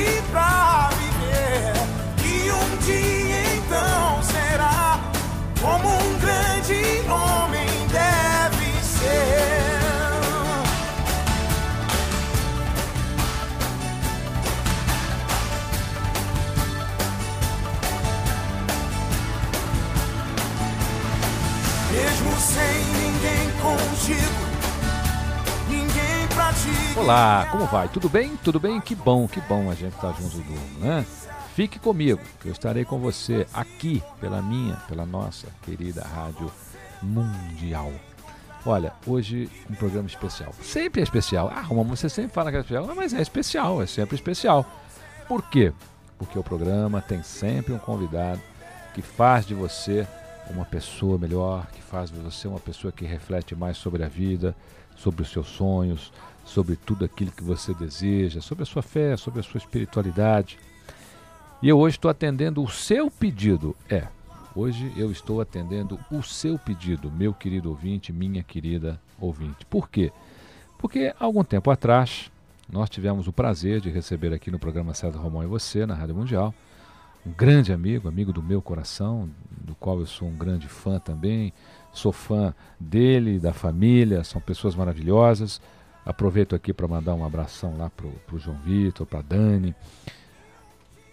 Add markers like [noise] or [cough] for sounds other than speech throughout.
liberdade pra Olá, como vai? Tudo bem? Tudo bem? Que bom, que bom a gente estar junto do, né? Fique comigo, que eu estarei com você aqui pela minha, pela nossa querida Rádio Mundial. Olha, hoje um programa especial. Sempre é especial. Ah, Romão, você sempre fala que é especial, mas é especial, é sempre especial. Por quê? Porque o programa tem sempre um convidado que faz de você uma pessoa melhor, que faz de você uma pessoa que reflete mais sobre a vida, sobre os seus sonhos, sobre tudo aquilo que você deseja, sobre a sua fé, sobre a sua espiritualidade. E eu hoje estou atendendo o seu pedido. É, hoje eu estou atendendo o seu pedido, meu querido ouvinte, minha querida ouvinte. Por quê? Porque algum tempo atrás nós tivemos o prazer de receber aqui no programa César Romão e Você, na Rádio Mundial, um grande amigo, amigo do meu coração, do qual eu sou um grande fã também. Sou fã dele, da família, são pessoas maravilhosas. Aproveito aqui para mandar um abração lá pro, pro João Vitor, para Dani.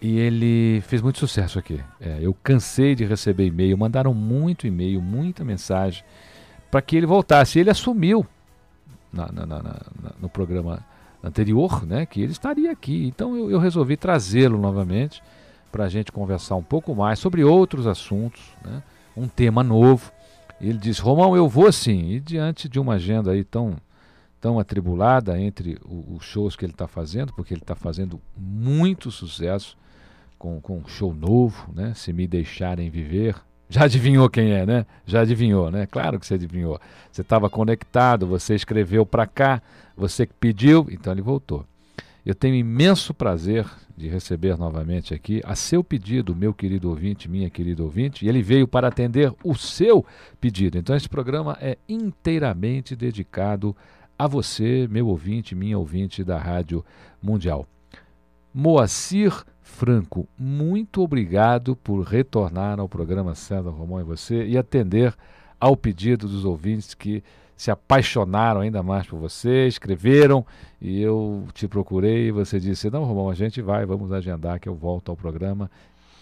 E ele fez muito sucesso aqui. É, eu cansei de receber e-mail, mandaram muito e-mail, muita mensagem para que ele voltasse. Ele assumiu na- na- na- no programa anterior, né, que ele estaria aqui. Então eu, eu resolvi trazê-lo novamente para a gente conversar um pouco mais sobre outros assuntos, né, um tema novo. Ele disse: Romão, eu vou sim. E diante de uma agenda aí tão tão atribulada entre os shows que ele está fazendo, porque ele está fazendo muito sucesso com, com um show novo, né? Se me deixarem viver. Já adivinhou quem é, né? Já adivinhou, né? Claro que você adivinhou. Você estava conectado, você escreveu para cá, você que pediu, então ele voltou. Eu tenho imenso prazer de receber novamente aqui a seu pedido, meu querido ouvinte, minha querida ouvinte, e ele veio para atender o seu pedido. Então esse programa é inteiramente dedicado a você, meu ouvinte, minha ouvinte da Rádio Mundial. Moacir Franco, muito obrigado por retornar ao programa César Romão e você e atender ao pedido dos ouvintes que se apaixonaram ainda mais por você, escreveram e eu te procurei e você disse: Não, Romão, a gente vai, vamos agendar que eu volto ao programa.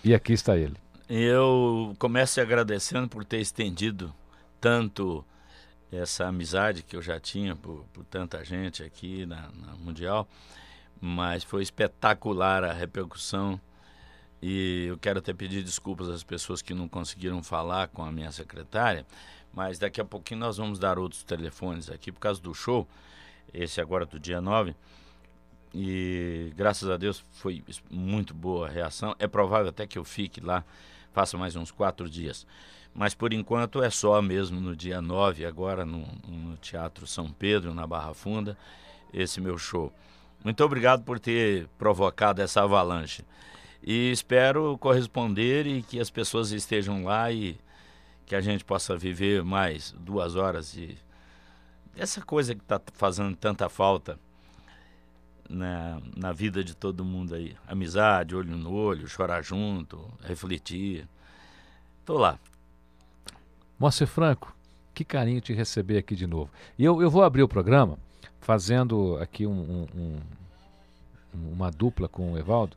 E aqui está ele. Eu começo agradecendo por ter estendido tanto essa amizade que eu já tinha por, por tanta gente aqui na, na Mundial, mas foi espetacular a repercussão e eu quero até pedir desculpas às pessoas que não conseguiram falar com a minha secretária, mas daqui a pouquinho nós vamos dar outros telefones aqui por causa do show, esse agora do dia 9, e graças a Deus foi muito boa a reação. É provável até que eu fique lá, faça mais uns quatro dias. Mas por enquanto é só mesmo no dia 9, agora no, no Teatro São Pedro, na Barra Funda, esse meu show. Muito obrigado por ter provocado essa avalanche. E espero corresponder e que as pessoas estejam lá e que a gente possa viver mais duas horas de essa coisa que está fazendo tanta falta na, na vida de todo mundo aí. Amizade, olho no olho, chorar junto, refletir. Tô lá. Moacir Franco, Que carinho te receber aqui de novo. E eu, eu vou abrir o programa fazendo aqui um, um, um, uma dupla com o Evaldo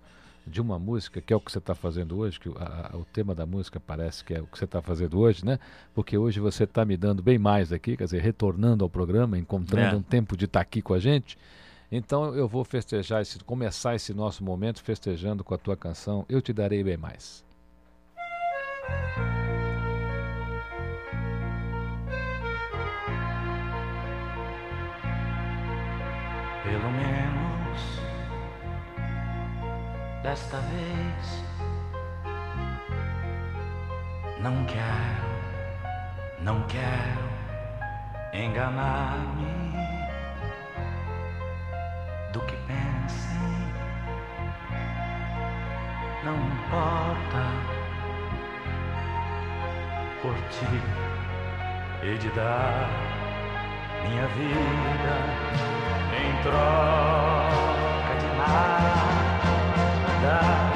de uma música, que é o que você está fazendo hoje, que a, a, o tema da música parece que é o que você está fazendo hoje, né? Porque hoje você está me dando bem mais aqui, quer dizer, retornando ao programa, encontrando é. um tempo de estar tá aqui com a gente. Então eu vou festejar, esse, começar esse nosso momento festejando com a tua canção Eu Te Darei Bem Mais. Desta vez não quero, não quero enganar-me do que pensem, não importa por ti e de dar minha vida em troca de nada. die.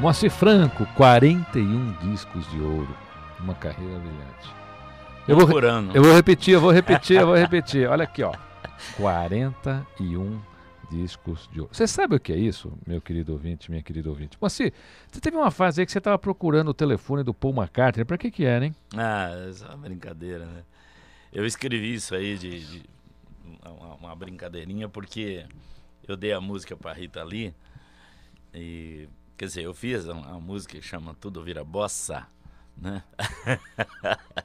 Moacir Franco, 41 discos de ouro. Uma carreira brilhante. Eu vou, eu vou repetir, eu vou repetir, eu vou [laughs] repetir. Olha aqui, ó. 41 discos de ouro. Você sabe o que é isso, meu querido ouvinte, minha querida ouvinte? Moacir, você teve uma fase aí que você estava procurando o telefone do Paul McCartney. Para que que era, hein? Ah, essa é uma brincadeira, né? Eu escrevi isso aí de, de uma, uma, brincadeirinha porque eu dei a música para Rita Lee e Quer dizer, eu fiz uma, música que chama Tudo Vira Bossa, né? [laughs]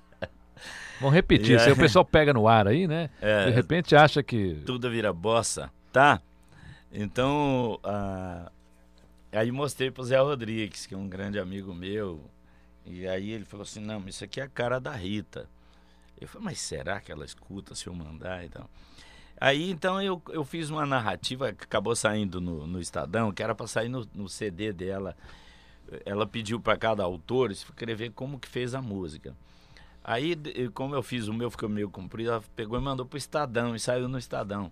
Vamos repetir, se o pessoal pega no ar aí, né? É, de repente acha que. Tudo vira bossa, tá? Então, uh, aí mostrei pro Zé Rodrigues, que é um grande amigo meu, e aí ele falou assim: não, isso aqui é a cara da Rita. Eu falei, mas será que ela escuta se eu mandar e tal? Aí então eu, eu fiz uma narrativa que acabou saindo no, no Estadão, que era para sair no, no, CD dela. Ela pediu para cada autor escrever como que fez a música. Aí, como eu fiz o meu, ficou meio comprido, ela pegou e mandou pro Estadão e saiu no Estadão.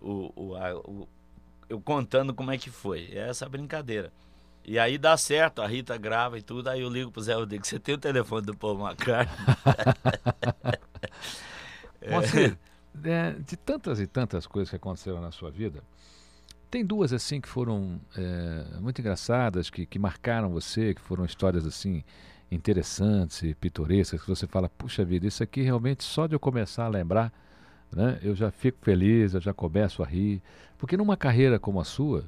O, o, a, o, eu contando como é que foi. É essa brincadeira. E aí dá certo, a Rita grava e tudo, aí eu ligo pro Zé Rodrigues, você tem o telefone do Paul McCartney? [laughs] [laughs] é é, de tantas e tantas coisas que aconteceram na sua vida, tem duas assim que foram é, muito engraçadas, que, que marcaram você, que foram histórias assim interessantes e pitorescas, que você fala, puxa vida, isso aqui realmente só de eu começar a lembrar, né, eu já fico feliz, eu já começo a rir, porque numa carreira como a sua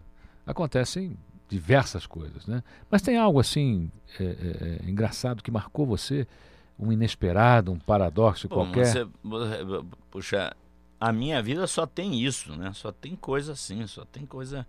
acontecem diversas coisas, né? Mas tem algo assim é, é, é engraçado que marcou você um inesperado, um paradoxo Bom, qualquer? Você, puxa, a minha vida só tem isso, né? Só tem coisa assim, só tem coisa.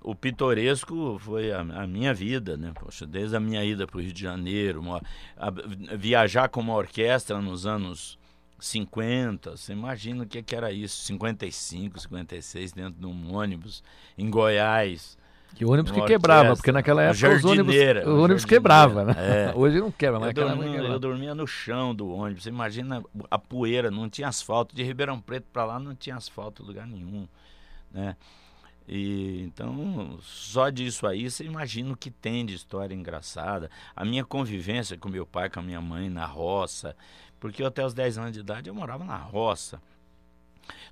O pitoresco foi a, a minha vida, né? Poxa, desde a minha ida para o Rio de Janeiro, uma, a, viajar com uma orquestra nos anos 50, você imagina o que, que era isso, 55, 56, dentro de um ônibus, em Goiás. Que ônibus que quebrava, porque naquela época os ônibus, o ônibus quebrava, né? [laughs] É. Hoje não quebra, mas eu dormia, eu dormia no chão do ônibus. Você imagina a poeira, não tinha asfalto. De Ribeirão Preto para lá não tinha asfalto em lugar nenhum, né? E então, só disso aí, você imagina o que tem de história engraçada. A minha convivência com meu pai, com a minha mãe na roça, porque eu, até os 10 anos de idade eu morava na roça.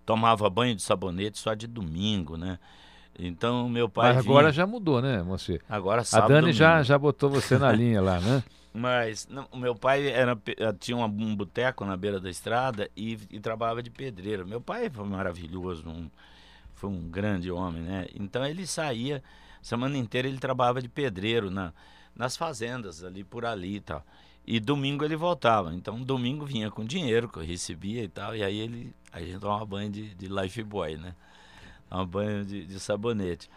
Tomava banho de sabonete só de domingo, né? Então meu pai. Mas agora vinha... já mudou, né, você? Agora sábado. A Dani já, já botou você na linha lá, né? [laughs] Mas não, o meu pai era, tinha um, um boteco na beira da estrada e, e, trabalhava de pedreiro. Meu pai foi maravilhoso, um, foi um grande homem, né? Então ele saía, semana inteira ele trabalhava de pedreiro na, nas fazendas ali por ali e tal. E domingo ele voltava. Então domingo vinha com dinheiro que eu recebia e tal. E aí ele a gente tomava banho de, de life boy, né? Um banho de, de sabonete.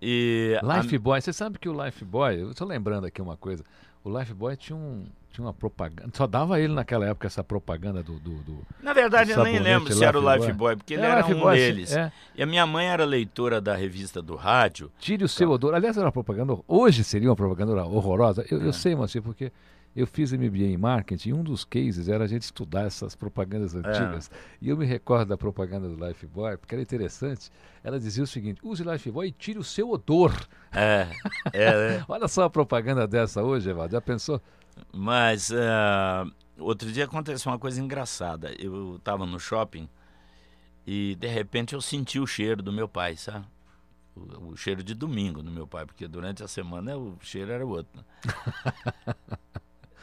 E Life a... Boy, você sabe que o Life Boy, eu estou lembrando aqui uma coisa, o Life Boy tinha um, tinha uma propaganda. Só dava ele naquela época essa propaganda do. do, do Na verdade, eu nem lembro se era o Life Boy, Boy porque ele era, era um Boy, deles. É. E a minha mãe era leitora da revista do rádio. Tire o seu então... odor. Aliás, era uma propaganda. Hoje seria uma propaganda horrorosa. Eu, é. eu sei, mas porque eu fiz MBA em marketing e um dos cases era a gente estudar essas propagandas é. antigas. É. E eu me recordo da propaganda do Lifebuoy, porque era interessante. Ela dizia o seguinte: use Lifebuoy e tire o seu odor. É. é, é. [laughs] Olha só a propaganda dessa hoje, Evaldo. Já pensou? Mas uh, outro dia aconteceu uma coisa engraçada. Eu estava no shopping e de repente eu senti o cheiro do meu pai, sabe? O, o cheiro de domingo do meu pai, porque durante a semana o cheiro era outro. [laughs]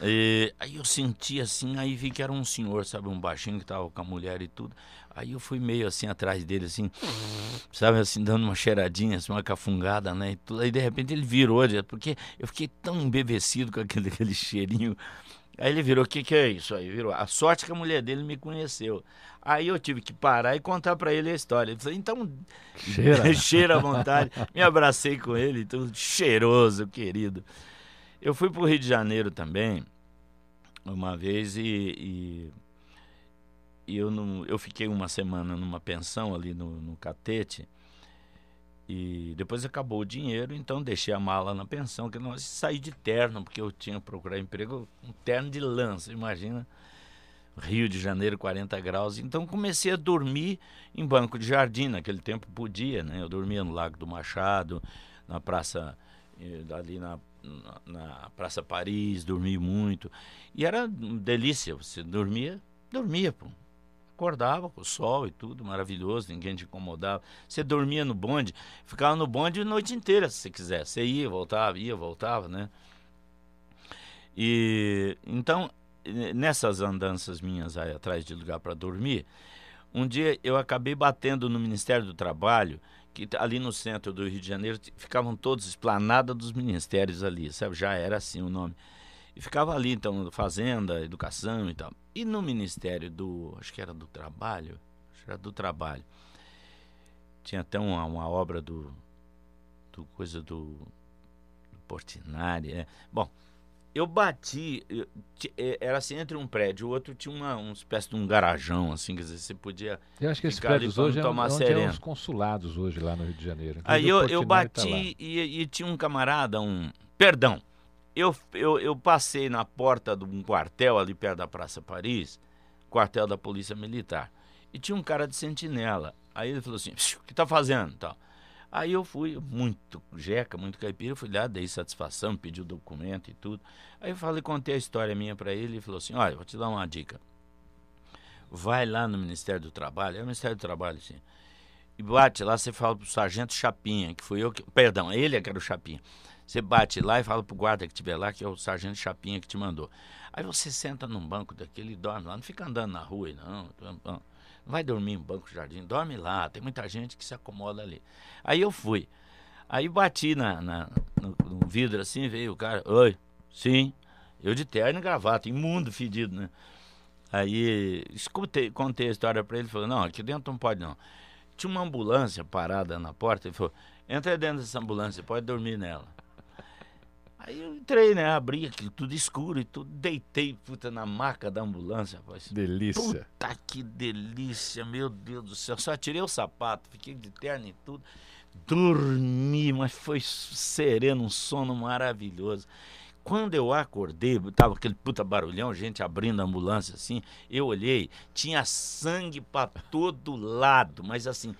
Né? E, aí eu senti assim, aí vi que era um senhor, sabe, um baixinho que tava com a mulher e tudo. Aí eu fui meio assim atrás dele, assim, sabe, assim, dando uma cheiradinha, assim, uma cafungada, né? E tudo. Aí de repente ele virou, porque eu fiquei tão embevecido com aquele, [laughs] aquele cheirinho. Aí ele virou, o que, que é isso aí? Virou. A sorte que a mulher dele me conheceu. Aí eu tive que parar e contar para ele a história. Ele falou, então, cheira, [laughs] cheira à vontade. me abracei com ele, tudo cheiroso, querido. Eu fui para o Rio de Janeiro também uma vez e, e, eu, não, eu fiquei uma semana numa pensão ali no, no Catete e depois acabou o dinheiro, então deixei a mala na pensão, que não saí de terno, porque eu tinha procurar emprego, um terno de lança, imagina. Rio de Janeiro, 40 graus. Então comecei a dormir em banco de jardim, naquele tempo podia, né? Eu dormia no Lago do Machado, na praça, eh, ali na na, Praça Paris, dormi muito. E era delícia, você dormia, dormia, pô. Acordava com o sol e tudo, maravilhoso, ninguém te incomodava. Você dormia no bonde, ficava no bonde a noite inteira, se você quiser. Você ia, voltava, ia, voltava, né? E então, nessas andanças minhas aí atrás de lugar para dormir, um dia eu acabei batendo no Ministério do Trabalho que ali no centro do Rio de Janeiro ficavam todos esplanada dos ministérios ali, sabe? Já era assim o nome. E ficava ali, então, Fazenda, Educação e tal. E no Ministério do. Acho que era do Trabalho. Acho que era do Trabalho. Tinha até uma, uma obra do. do coisa do. do Portinari. É. Bom, eu bati, eu, é, era assim entre um prédio e o outro tinha uma, uma espécie de um garajão, assim, quer dizer, você podia. Eu acho que esses prédios hoje é, tomar onde é os consulados hoje lá no Rio de Janeiro. Aí eu, eu bati tá e, e, tinha um camarada, um. Perdão, eu, eu, eu passei na porta de um quartel ali perto da Praça Paris, quartel da Polícia Militar, e tinha um cara de sentinela. Aí ele falou assim: o que tá fazendo? Tal. Aí eu fui, muito jeca, muito caipira, fui lá, dei satisfação, pedi o documento e tudo. Aí eu falei, contei a história minha para ele e falou assim: olha, vou te dar uma dica. Vai lá no Ministério do Trabalho, é o Ministério do Trabalho, sim. E bate lá, você fala pro sargento Chapinha, que foi eu que. Perdão, ele é que era o Chapinha. Você bate lá e fala pro guarda que estiver lá, que é o sargento Chapinha que te mandou. Aí você senta num banco daquele e dorme lá, não fica andando na rua, não. Vai dormir em banco jardim, dorme lá, tem muita gente que se acomoda ali. Aí eu fui. Aí bati na, na no, no, vidro assim, veio o cara, oi, sim, eu de terno e gravata, imundo, fedido, né? Aí escutei, contei a história para ele, falou, não, aqui dentro não pode não. Tinha uma ambulância parada na porta, ele falou, entra dentro dessa ambulância, pode dormir nela. Aí eu entrei, né? Abri aquilo tudo escuro e tudo, deitei, puta, na maca da ambulância, rapaz. Delícia. Puta que delícia, meu Deus do céu. Só tirei o sapato, fiquei de terno e tudo. Dormi, mas foi sereno, um sono maravilhoso. Quando eu acordei, tava aquele puta barulhão, gente abrindo a ambulância assim. Eu olhei, tinha sangue para todo lado, mas assim,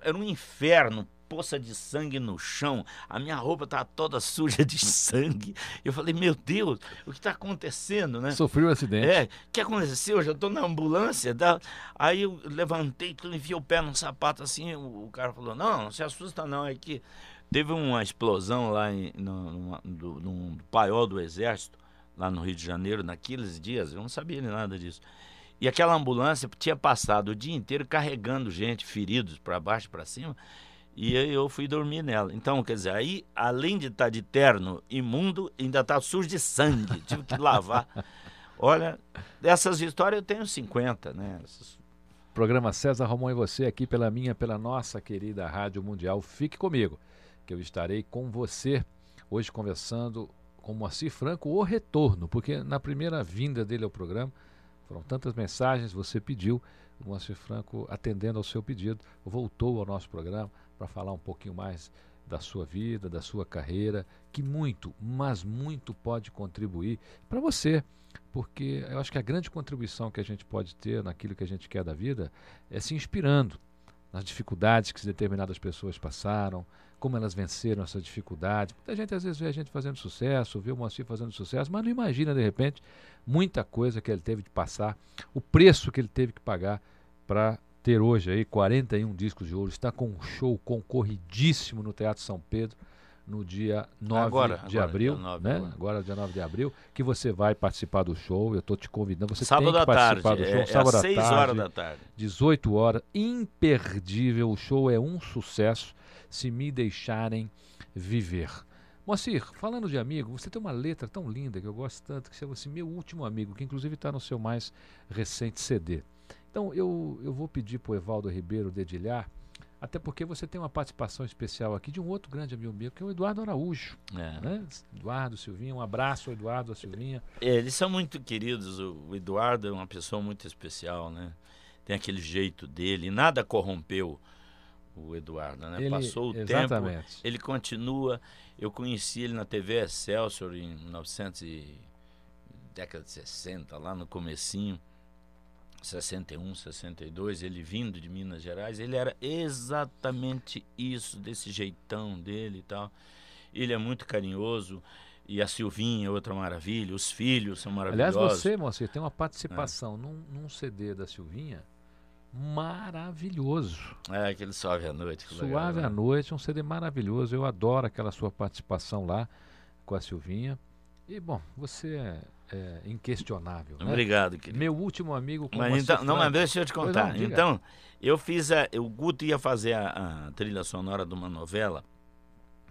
era um inferno, poça de sangue no chão. A minha roupa estava toda [laughs] suja de sangue. Eu falei, meu Deus, o que está acontecendo, né? Sofreu um acidente. É, o que aconteceu? Eu já estou na ambulância. Tá? Aí eu levantei, enfiei o pé num sapato assim. O, o cara falou, não, não se assusta não, é que Teve uma explosão lá em, no, no, no, paiol do Exército, lá no Rio de Janeiro, naqueles dias, eu não sabia nada disso. E aquela ambulância tinha passado o dia inteiro carregando gente, feridos, para baixo e para cima, e eu fui dormir nela. Então, quer dizer, aí, além de estar tá de terno imundo, ainda está sujo de sangue, [laughs] tive que lavar. Olha, dessas histórias eu tenho 50, né? Programa César Romão e você aqui pela minha, pela nossa querida Rádio Mundial. Fique comigo que eu estarei com você hoje conversando com Moacir Franco o retorno, porque na primeira vinda dele ao programa foram tantas mensagens, você pediu, Moacir Franco, atendendo ao seu pedido, voltou ao nosso programa para falar um pouquinho mais da sua vida, da sua carreira, que muito, mas muito pode contribuir para você, porque eu acho que a grande contribuição que a gente pode ter naquilo que a gente quer da vida é se inspirando nas dificuldades que determinadas pessoas passaram, como elas venceram essa dificuldade. Muita gente às vezes vê a gente fazendo sucesso, vê o Moacir fazendo sucesso, mas não imagina de repente muita coisa que ele teve de passar, o preço que ele teve que pagar para ter hoje aí 41 discos de ouro. Está com um show concorridíssimo no Teatro São Pedro no dia 9 agora, de agora, abril, dia 9, né? agora. Agora dia 9 de abril, que você vai participar do show. Eu estou te convidando, você sábado tem que participar tarde, do show, é, sábado é às à 6 tarde. horas da tarde. 18 horas, imperdível. O show é um sucesso. Se me deixarem viver. Moacir, falando de amigo, você tem uma letra tão linda que eu gosto tanto, que chama assim Meu Último Amigo, que inclusive está no seu mais recente CD. Então eu, eu vou pedir para o Evaldo Ribeiro dedilhar, até porque você tem uma participação especial aqui de um outro grande amigo meu, que é o Eduardo Araújo. É. Né? Eduardo Silvinha, um abraço ao Eduardo, a Silvinha. É, Eles são muito queridos. O Eduardo é uma pessoa muito especial, né? Tem aquele jeito dele. Nada corrompeu o Eduardo, né? Ele- Passou o tempo, exatamente. ele continua. Eu conheci ele na TV Excelsior em 1900 e década de 60, lá no comecinho. 61, 62, ele vindo de Minas Gerais, ele era exatamente isso, desse jeitão dele e tal. Ele é muito carinhoso e a Silvinha é outra maravilha, os filhos são Aliás, maravilhosos. você, Moacir, tem uma participação num, num CD da Silvinha maravilhoso. É, aquele Suave à Noite. que legal, Suave né? à Noite, um CD maravilhoso. Eu adoro aquela sua participação lá com a Silvinha. E, bom, você é, é inquestionável. né? Obrigado, querido. Meu último amigo com Mas então, não, mas deixa eu te contar. não, então, eu fiz a. O Guto ia fazer a, a trilha sonora de uma novela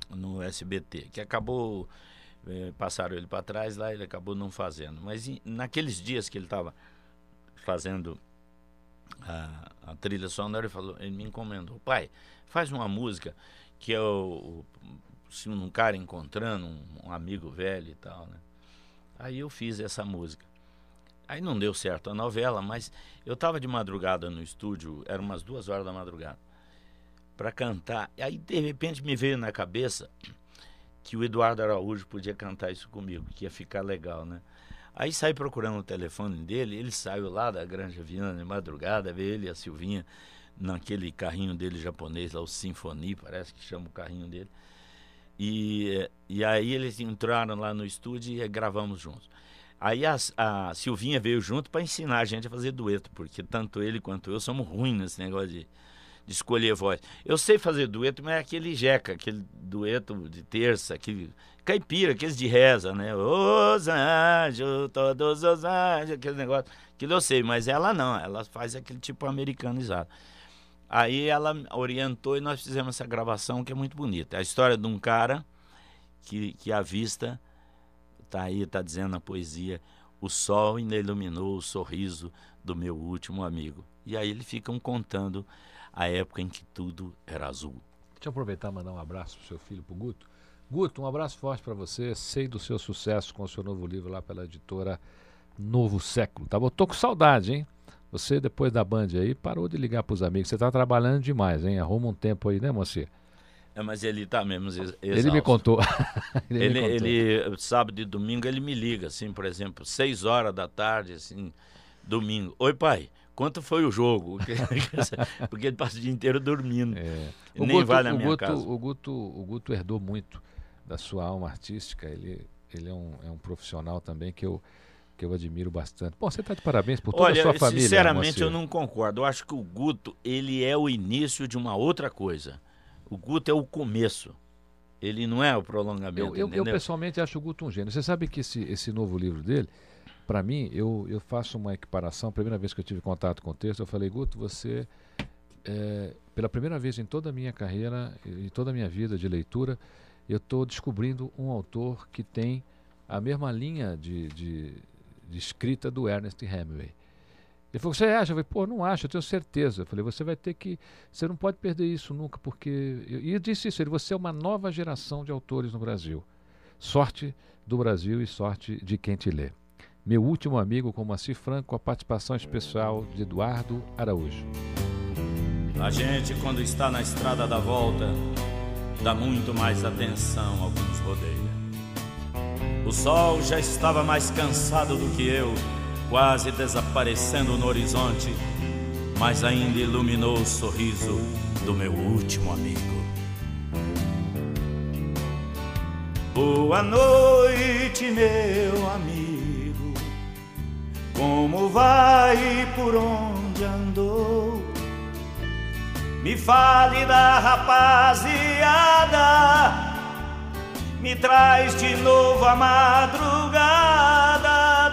no SBT, que acabou. eh, passaram ele para trás lá, ele acabou não fazendo. Mas em- naqueles dias que ele estava fazendo a, a trilha sonora, ele, falou, ele me encomendou: pai, faz uma música que é um cara encontrando um, um amigo velho e tal, né? Aí eu fiz essa música. Aí não deu certo a novela, mas eu estava de madrugada no estúdio, eram umas duas horas da madrugada, para cantar. E aí de repente me veio na cabeça que o Eduardo Araújo podia cantar isso comigo, que ia ficar legal, né? Aí saí procurando o telefone dele, ele saiu lá da Granja Viana de madrugada, veio ele e a Silvinha naquele carrinho dele japonês, lá o Symphony, parece que chama o carrinho dele. E, e aí eles entraram lá no estúdio e gravamos juntos. Aí a, a Silvinha veio junto para ensinar a gente a fazer dueto, porque tanto ele quanto eu somos ruins nesse negócio de, de escolher voz. Eu sei fazer dueto, mas é aquele jeca, aquele dueto de terça, aquele caipira, aqueles de reza, né? Os anjos, todos os anjos, aquele negócio. Aquilo eu sei, mas ela não, ela faz aquele tipo americanizado. Aí ela orientou e nós fizemos essa gravação que é muito bonita. É a história de um cara que, que avista, tá aí, tá dizendo na poesia, o sol ainda iluminou o sorriso do meu último amigo. E aí eles ficam contando a época em que tudo era azul. Deixa eu aproveitar e mandar um abraço pro seu filho, pro Guto. Guto, um abraço forte para você. Sei do seu sucesso com o seu novo livro lá pela editora Novo Século, tá bom? Tô com saudade, hein? Você, depois da Band aí, parou de ligar pros amigos. Você tá trabalhando demais, hein? Arruma um tempo aí, né, mocinha? É, mas ele tá mesmo ex- exausto. Ele me contou. ele, [laughs] Ele, me contou. ele, sábado e domingo, ele me liga, assim, por exemplo, seis horas da tarde, assim, domingo. Oi, pai, quanto foi o jogo? [laughs] Porque ele passa o dia inteiro dormindo. É. Nem vai na o minha Guto, casa. O Guto, o Guto herdou muito da sua alma artística. Ele, ele é, um, é um profissional também que eu, que eu admiro bastante. Bom, você está de parabéns por toda Olha, a sua família. sinceramente, Moacir. eu não concordo. Eu acho que o Guto, ele é o início de uma outra coisa. O Guto é o começo. Ele não é o prolongamento, Eu, eu, eu pessoalmente acho o Guto um gênio. Você sabe que esse, esse novo livro dele, para mim, eu, eu faço uma equiparação. Primeira vez que eu tive contato com o texto, eu falei, Guto, você, é, pela primeira vez em toda a minha carreira, em toda a minha vida de leitura, eu estou descobrindo um autor que tem a mesma linha de, de, de escrita do Ernest Hemingway. Ele falou, você acha? Eu falei, pô, não acho, eu tenho certeza. Eu falei, você vai ter que. Você não pode perder isso nunca, porque. E eu disse isso, ele, você é uma nova geração de autores no Brasil. Sorte do Brasil e sorte de quem te lê. Meu último amigo com Moacir Franco, a participação especial de Eduardo Araújo. A gente, quando está na estrada da volta, dá muito mais atenção ao que nos rodeia. O sol já estava mais cansado do que eu, quase desaparecendo no horizonte, mas ainda iluminou o sorriso do meu último amigo. Boa noite, meu amigo. Como vai e por onde andou? Me fale da rapaziada, me traz de novo a madrugada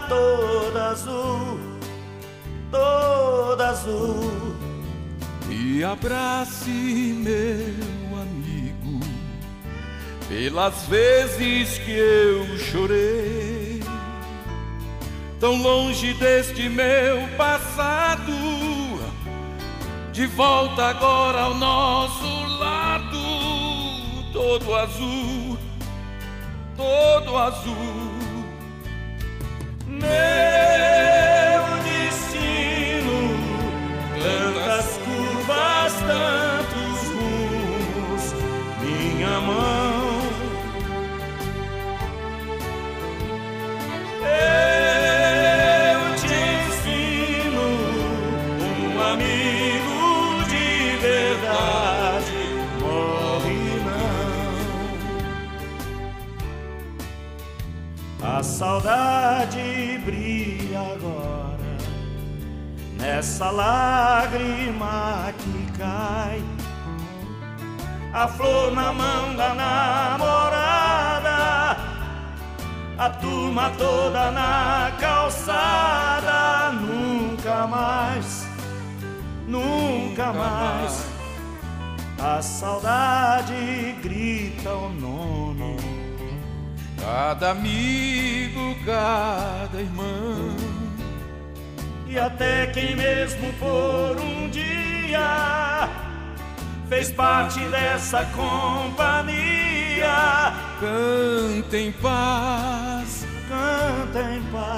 toda azul, toda azul. Me abrace, meu amigo, pelas vezes que eu chorei, tão longe deste meu passado, de volta agora ao nosso lado, todo azul, todo azul. Meu saudade brilha agora nessa lágrima que cai. A flor na mão da namorada, a turma toda na calçada. Nunca mais, nunca mais. A saudade grita o nome. Cada amigo, cada irmão. E até quem mesmo por um dia fez parte dessa companhia. Canta em paz, Canta em paz.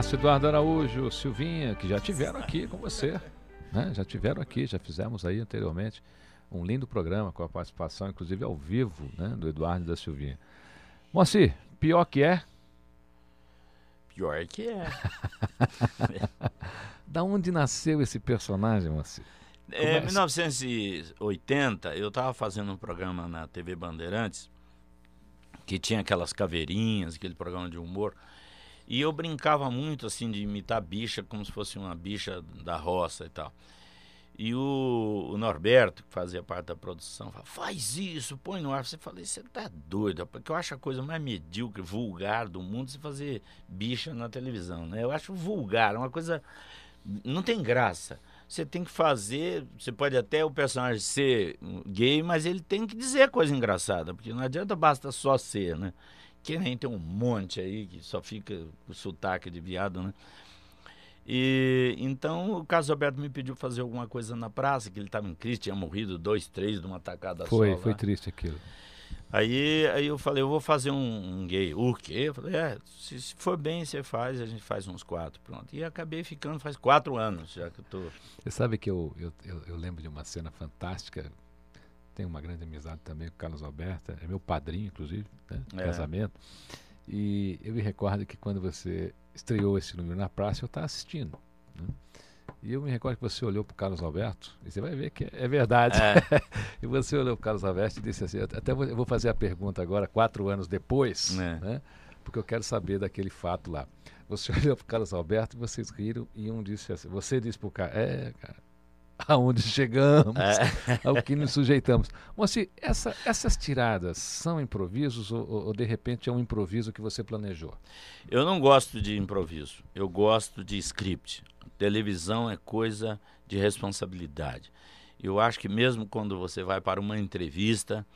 Abraço, Eduardo Araújo, Silvinha, que já tiveram aqui com você. Né? Já tiveram aqui, já fizemos aí anteriormente um lindo programa com a participação, inclusive ao vivo, né, do Eduardo e da Silvinha. Moacir, pior que é, Pior que é. [laughs] da onde nasceu esse personagem, Moacir? É, Em Começa. 1980, eu estava fazendo um programa na TV Bandeirantes que tinha aquelas caveirinhas, aquele programa de humor. E eu brincava muito assim de imitar bicha como se fosse uma bicha da roça e tal. E o, o Norberto, que fazia parte da produção, falava, faz isso, põe no ar. Você falei, você tá doido, porque eu acho a coisa mais medíocre, vulgar do mundo você fazer bicha na televisão, né? Eu acho vulgar, uma coisa. Não tem graça. Você tem que fazer. Você pode até o personagem ser gay, mas ele tem que dizer coisa engraçada, porque não adianta basta só ser, né? Que nem tem um monte aí que só fica com sotaque de viado, né? E então o Carlos Alberto me pediu fazer alguma coisa na praça, que ele estava em crise, tinha morrido dois, três de uma tacada foi, só. Foi, foi triste aquilo. Aí, aí eu falei, eu vou fazer um, um gay. O quê? Eu falei, é, se, se, for bem, você faz, a gente faz uns quatro, pronto. E acabei ficando faz quatro anos, já que eu tô. Você sabe que eu, eu, eu, eu lembro de uma cena fantástica tenho uma grande amizade também com o Carlos Alberto, é meu padrinho, inclusive, né, é. casamento. E eu me recordo que quando você estreou esse número na praça, eu estava assistindo. Né? E eu me recordo que você olhou para o Carlos Alberto, e você vai ver que é verdade. É. [laughs] e você olhou para o Carlos Alberto e disse assim: até vou, eu vou fazer a pergunta agora, quatro anos depois, é. né? porque eu quero saber daquele fato lá. Você [laughs] olhou para o Carlos Alberto e vocês riram e um disse assim: você disse para o cara, é, cara, [laughs] aonde chegamos, é. ao que nos sujeitamos. [laughs] Moacir, essa, essas tiradas são improvisos ou, ou, de repente é um improviso que você planejou? Eu não gosto de improviso, eu gosto de script. Televisão é coisa de responsabilidade. Eu acho que mesmo quando você vai para uma entrevista,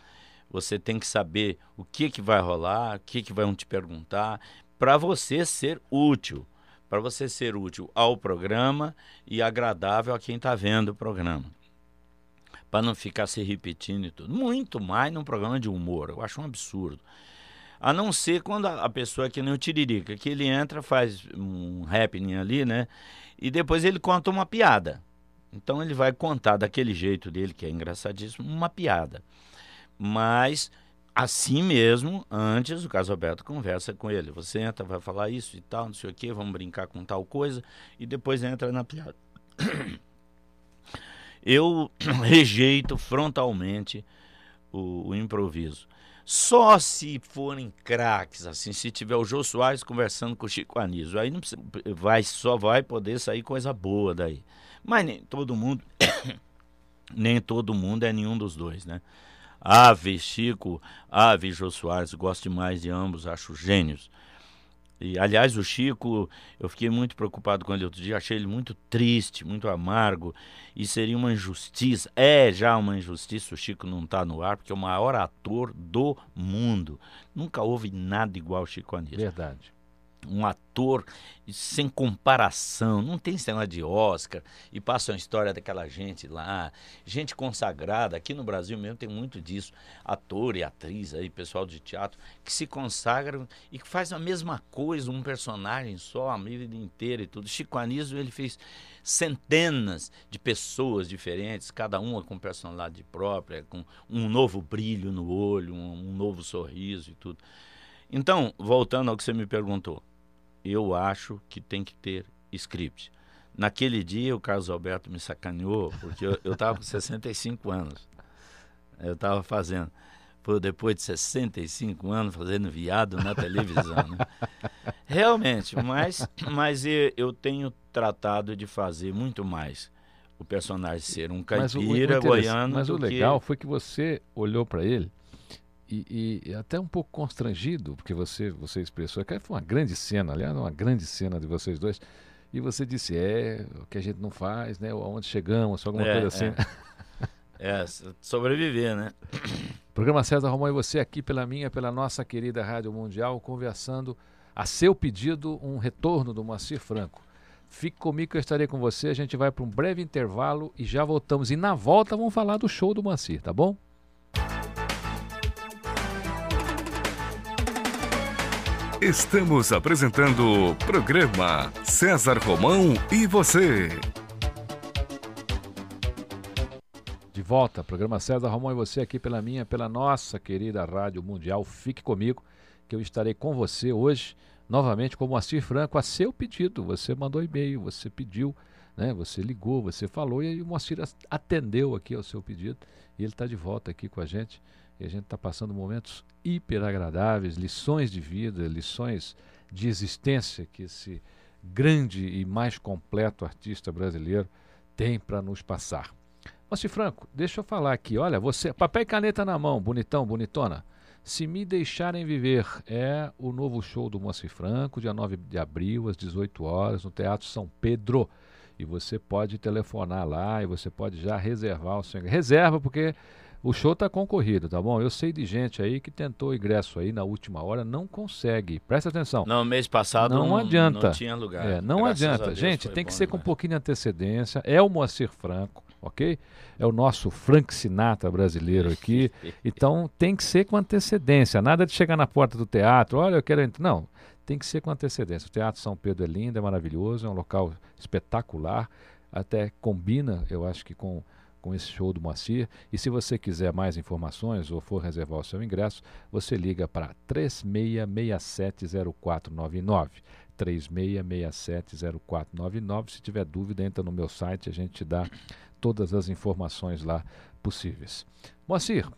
você tem que saber o que, que vai rolar, o que, que vão te perguntar, para você ser útil para você ser útil ao programa e agradável a quem está vendo o programa. Para não ficar se repetindo e tudo. Muito mais num programa de humor. Eu acho um absurdo. A não ser quando a, pessoa é que nem o Tiririca, que ele entra, faz um happening ali, né? E depois ele conta uma piada. Então ele vai contar daquele jeito dele, que é engraçadíssimo, uma piada. Mas Assim mesmo, antes o Carlos Alberto conversa com ele. Você entra, vai falar isso e tal, não sei o que, vamos brincar com tal coisa, e depois entra na piada. [coughs] Eu [coughs] rejeito frontalmente o, o, improviso. Só se forem craques, assim, se tiver o Jô Soares conversando com o Chico Anísio, aí não precisa, vai, só vai poder sair coisa boa daí. Mas nem todo mundo, [coughs] nem todo mundo é nenhum dos dois, né? Ave Chico, Ave Jô Soares, gosto demais de ambos, acho gênios. E, aliás, o Chico, eu fiquei muito preocupado com ele outro dia, achei ele muito triste, muito amargo, e seria uma injustiça, é já uma injustiça o Chico não estar tá no ar, porque é o maior ator do mundo. Nunca houve nada igual ao Chico Anísio. Verdade um ator sem comparação, não tem cena de Oscar e passa uma história daquela gente lá, gente consagrada, aqui no Brasil mesmo tem muito disso, ator e atriz aí, pessoal de teatro, que se consagram e que faz a mesma coisa, um personagem só a vida inteira e tudo. Chico Anísio, ele fez centenas de pessoas diferentes, cada uma com personalidade própria, com um novo brilho no olho, um, um novo sorriso e tudo. Então, voltando ao que você me perguntou, eu acho que tem que ter script. Naquele dia o Carlos Alberto me sacaneou, porque eu estava com 65 anos. Eu estava fazendo. Pô, depois de 65 anos fazendo viado na televisão. Né? [laughs] Realmente, mas, mas eu tenho tratado de fazer muito mais o personagem ser um caipira mas o, o goiano. Mas o legal que... foi que você olhou para ele e, e, até um pouco constrangido, porque você, você expressou, que foi uma grande cena, aliás, uma grande cena de vocês dois, e você disse, é, o que a gente não faz, né, aonde chegamos, alguma é, coisa assim. É. [laughs] é, sobreviver, né? [coughs] Programa César Romão e você aqui pela minha, pela nossa querida Rádio Mundial, conversando a seu pedido, um retorno do Moacir Franco. Fique comigo que eu estarei com você, a gente vai para um breve intervalo e já voltamos. E na volta vamos falar do show do Moacir, tá bom? Estamos apresentando o programa César Romão e você. De volta, programa César Romão e você aqui pela minha, pela nossa querida Rádio Mundial. Fique comigo que eu estarei com você hoje, novamente como Moacir Franco, a seu pedido. Você mandou e-mail, você pediu, né? Você ligou, você falou e aí o Moacir atendeu aqui ao seu pedido e ele está de volta aqui com a gente E a gente está passando momentos hiper agradáveis, lições de vida, lições de existência que esse grande e mais completo artista brasileiro tem para nos passar. Moacir Franco, deixa eu falar aqui. Olha, você, papel e caneta na mão, bonitão, bonitona. Se Me Deixarem Viver é o novo show do Moacir Franco, dia 9 de abril, às 18 horas, no Teatro São Pedro. E você pode telefonar lá e você pode já reservar o seu Reserva, porque o show está concorrido, tá bom? Eu sei de gente aí que tentou ingresso aí na última hora, não consegue. Presta atenção. Não, mês passado não, não adianta. Não tinha lugar. É, não Graças adianta. Deus Gente, tem que ser com um demais. pouquinho de antecedência. É o Moacir Franco, ok? É o nosso Frank Sinatra brasileiro aqui. [laughs] Então tem que ser com antecedência. Nada de chegar na porta do teatro, olha, eu quero entrar. Não, tem que ser com antecedência. O Teatro São Pedro é lindo, é maravilhoso, é um local espetacular. Até combina, eu acho que com, com esse show do Moacir. E se você quiser mais informações ou for reservar o seu ingresso, você liga para 36670499. 36670499. Se tiver dúvida, entra no meu site, a gente te dá todas as informações lá possíveis. Moacir,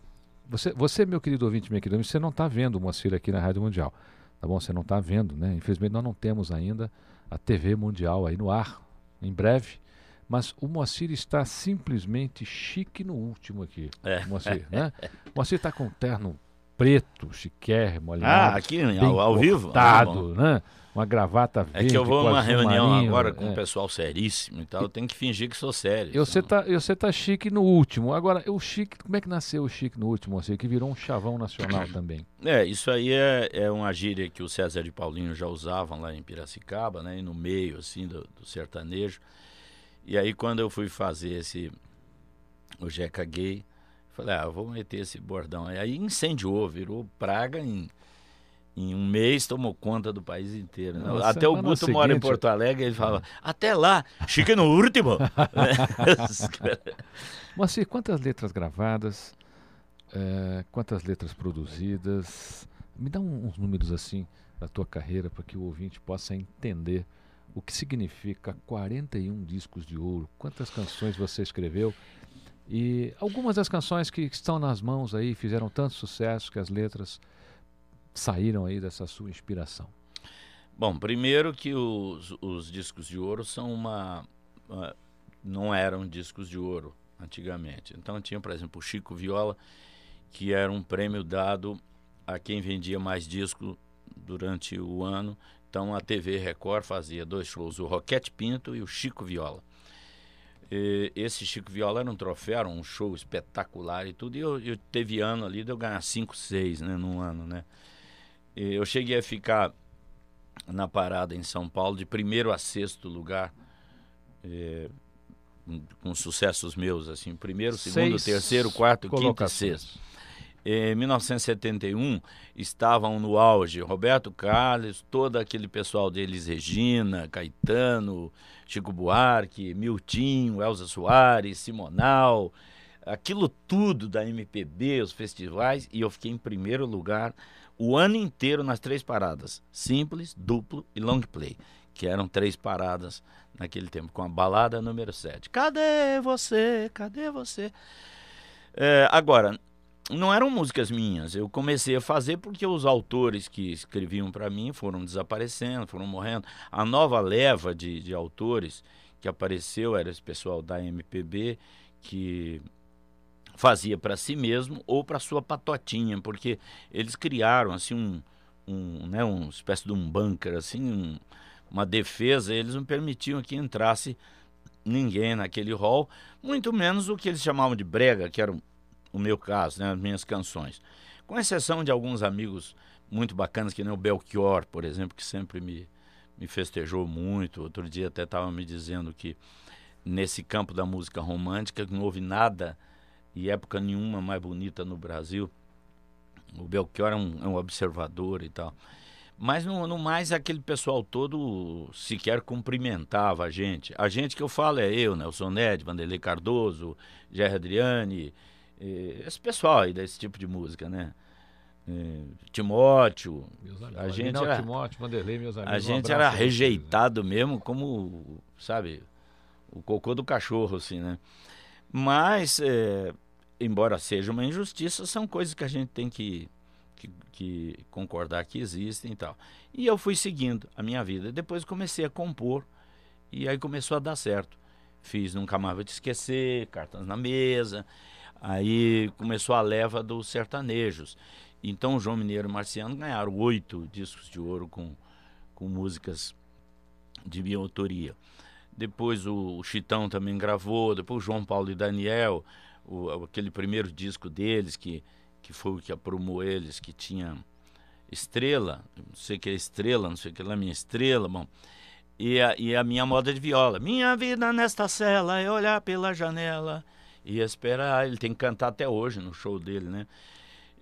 você, você meu querido ouvinte, minha querida, você não está vendo o Moacir aqui na Rádio Mundial, tá bom? Você não está vendo, né? Infelizmente nós não temos ainda a TV Mundial aí no ar, em breve. Mas o Moacir está simplesmente chique no último aqui, É. Moacir, [laughs] né? O Moacir está com um terno preto, chiquérrimo, Ah, alinhado, aqui ao, ao vivo? Ah, bom. cortado, né? Uma gravata É verde que eu vou numa reunião marinho, agora com é. o pessoal seríssimo e tal, eu tenho que fingir que sou sério. E você senão- tá, você tá chique no último. Agora, o chique, como é que nasceu o chique no último, você que virou um chavão nacional [coughs] também? É, isso aí é, é uma gíria que o César de Paulinho já usavam lá em Piracicaba, né? E no meio, assim, do, do sertanejo. E aí, quando eu fui fazer esse... O Jeca Gay, falei, ah, vou meter esse bordão. E aí incendiou, virou praga em... Em um mês tomou conta do país inteiro. né? Não, Até o Guto mora em seguinte- Porto Alegre, ele fala, até lá, chique no último. [laughs] Moacir, quantas letras gravadas? eh, quantas letras produzidas? Me dá um- uns números assim da tua carreira para que o ouvinte possa entender o que significa 41 discos de ouro, quantas canções você escreveu e algumas das canções que estão nas mãos aí fizeram tanto sucesso que as letras saíram aí dessa sua inspiração. Bom, primeiro que os, os discos de ouro são uma, uma- não eram discos de ouro antigamente. Então tinha, por exemplo, o Chico Viola, que era um prêmio dado a quem vendia mais disco durante o ano. Então a TV Record fazia dois shows, o Roquete Pinto e o Chico Viola. E esse Chico Viola era um troféu, era um show espetacular e tudo. E eu, eu teve ano ali de eu ganhar 5, 6, né, num ano, né? E eu cheguei a ficar na parada em São Paulo, de primeiro a sexto lugar, eh, com sucessos meus, assim, primeiro, segundo, Seis terceiro, quarto, quinto e sexto. Em 1971 estavam no auge Roberto Carlos, todo aquele pessoal deles, Regina, Caetano, Chico Buarque, Miltinho, Elza Soares, Simonal, aquilo tudo da MPB, os festivais, e eu fiquei em primeiro lugar o ano inteiro nas três paradas, simples, duplo e long play, que eram três paradas naquele tempo, com a balada número 7. Cadê você? Cadê você? É, agora, não eram músicas minhas. Eu comecei a fazer porque os autores que escreviam para mim foram desaparecendo, foram morrendo. A nova leva de, de autores que apareceu era esse pessoal da MPB que fazia para si mesmo ou para sua patotinha, porque eles criaram assim um, um, né, uma espécie de um bunker, assim, um, uma defesa. Eles não permitiam que entrasse ninguém naquele hall, muito menos o que eles chamavam de brega, que era o- meu caso, né, as minhas canções. Com exceção de alguns amigos muito bacanas, que nem o Belchior, por exemplo, que sempre me, me festejou muito. Outro dia até estava me dizendo que nesse campo da música romântica não houve nada e época nenhuma mais bonita no Brasil. O Belchior é um, é um observador e tal. Mas no, no mais, aquele pessoal todo sequer cumprimentava a gente. A gente que eu falo é eu, Nelson Ned, Vanderlei Cardoso, Jerry Adriane, esse pessoal aí desse tipo de música, né? Timóteo, Meus A amigos, gente Aguinaldo era- Timóteo, Vanderlei, meus amigos. a um gente abraço era vocês, né? rejeitado mesmo como, sabe, o cocô do cachorro, assim, né? Mas é, embora seja uma injustiça, são coisas que a gente tem que, que, que, concordar que existem e tal. E eu fui seguindo a minha vida. Depois comecei a compor e aí começou a dar certo. Fiz Nunca Mais Vou Te Esquecer, Cartas na Mesa. Aí começou a leva dos sertanejos. Então João Mineiro e Marciano ganharam oito discos de ouro com, com músicas de minha autoria. Depois o, o Chitão também gravou, depois o João Paulo e Daniel, o, aquele primeiro disco deles, que, que foi o que aprumou eles, que tinha estrela, não sei o que é estrela, não sei o que é minha estrela, bom. E a, e a minha moda de viola. Minha vida nesta cela é olhar pela janela e esperar. Ele tem que cantar até hoje no show dele, né?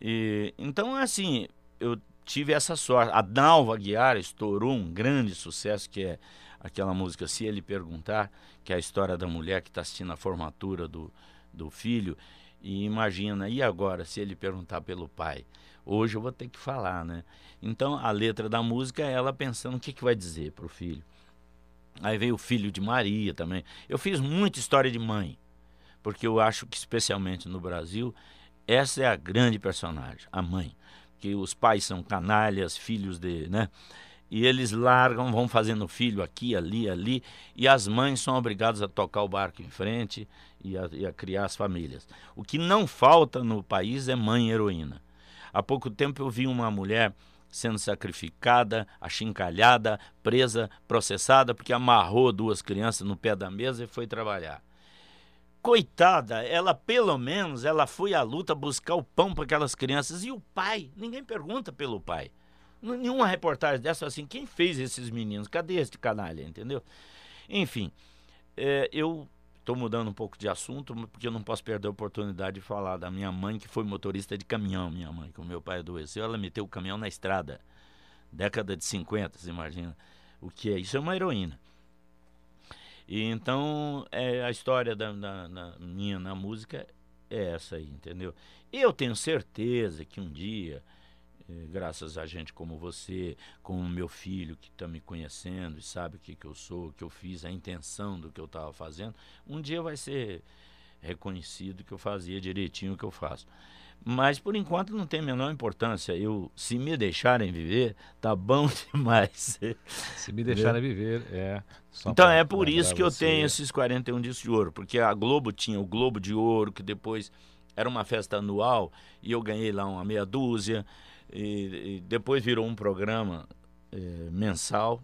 E, então, assim, eu tive essa sorte. A Dalva Guiar estourou um grande sucesso que é aquela música Se Ele Perguntar, que é a história da mulher que está assistindo a formatura do, do filho e imagina, e agora se ele perguntar pelo pai? Hoje eu vou ter que falar, né? Então a letra da música é ela pensando o que, que vai dizer para o filho. Aí veio o filho de Maria também. Eu fiz muita história de mãe, porque eu acho que especialmente no Brasil, essa é a grande personagem, a mãe. Que os pais são canalhas, filhos de, né? e eles largam, vão fazendo filho aqui, ali, ali, e as mães são obrigadas a tocar o barco em frente e a, e a criar as famílias. O que não falta no país é mãe heroína. Há pouco tempo eu vi uma mulher sendo sacrificada, achincalhada, presa, processada, porque amarrou duas crianças no pé da mesa e foi trabalhar. Coitada, ela pelo menos ela foi à luta buscar o pão para aquelas crianças e o pai, ninguém pergunta pelo pai nenhuma reportagem dessa assim, quem fez esses meninos? Cadê este canalha, entendeu? Enfim, é, eu estou mudando um pouco de assunto, porque eu não posso perder a oportunidade de falar da minha mãe, que foi motorista de caminhão, minha mãe, que o meu pai adoeceu, ela meteu o caminhão na estrada. Década de 50, você imagina o que é. Isso é uma heroína. E então, é, a história da, da, da minha na música é essa aí, entendeu? Eu tenho certeza que um dia graças a gente como você, como meu filho que está me conhecendo e sabe o que, que eu sou, o que eu fiz, a intenção do que eu estava fazendo, um dia vai ser reconhecido que eu fazia direitinho o que eu faço. Mas por enquanto não tem a menor importância. Eu, se me deixarem viver, tá bom [laughs] demais. Se me deixarem viver, é. então é por isso que eu tenho esses 41 discos de ouro, porque a Globo tinha o Globo de Ouro, que depois era uma festa anual e eu ganhei lá uma meia dúzia e, e depois virou um programa é, mensal,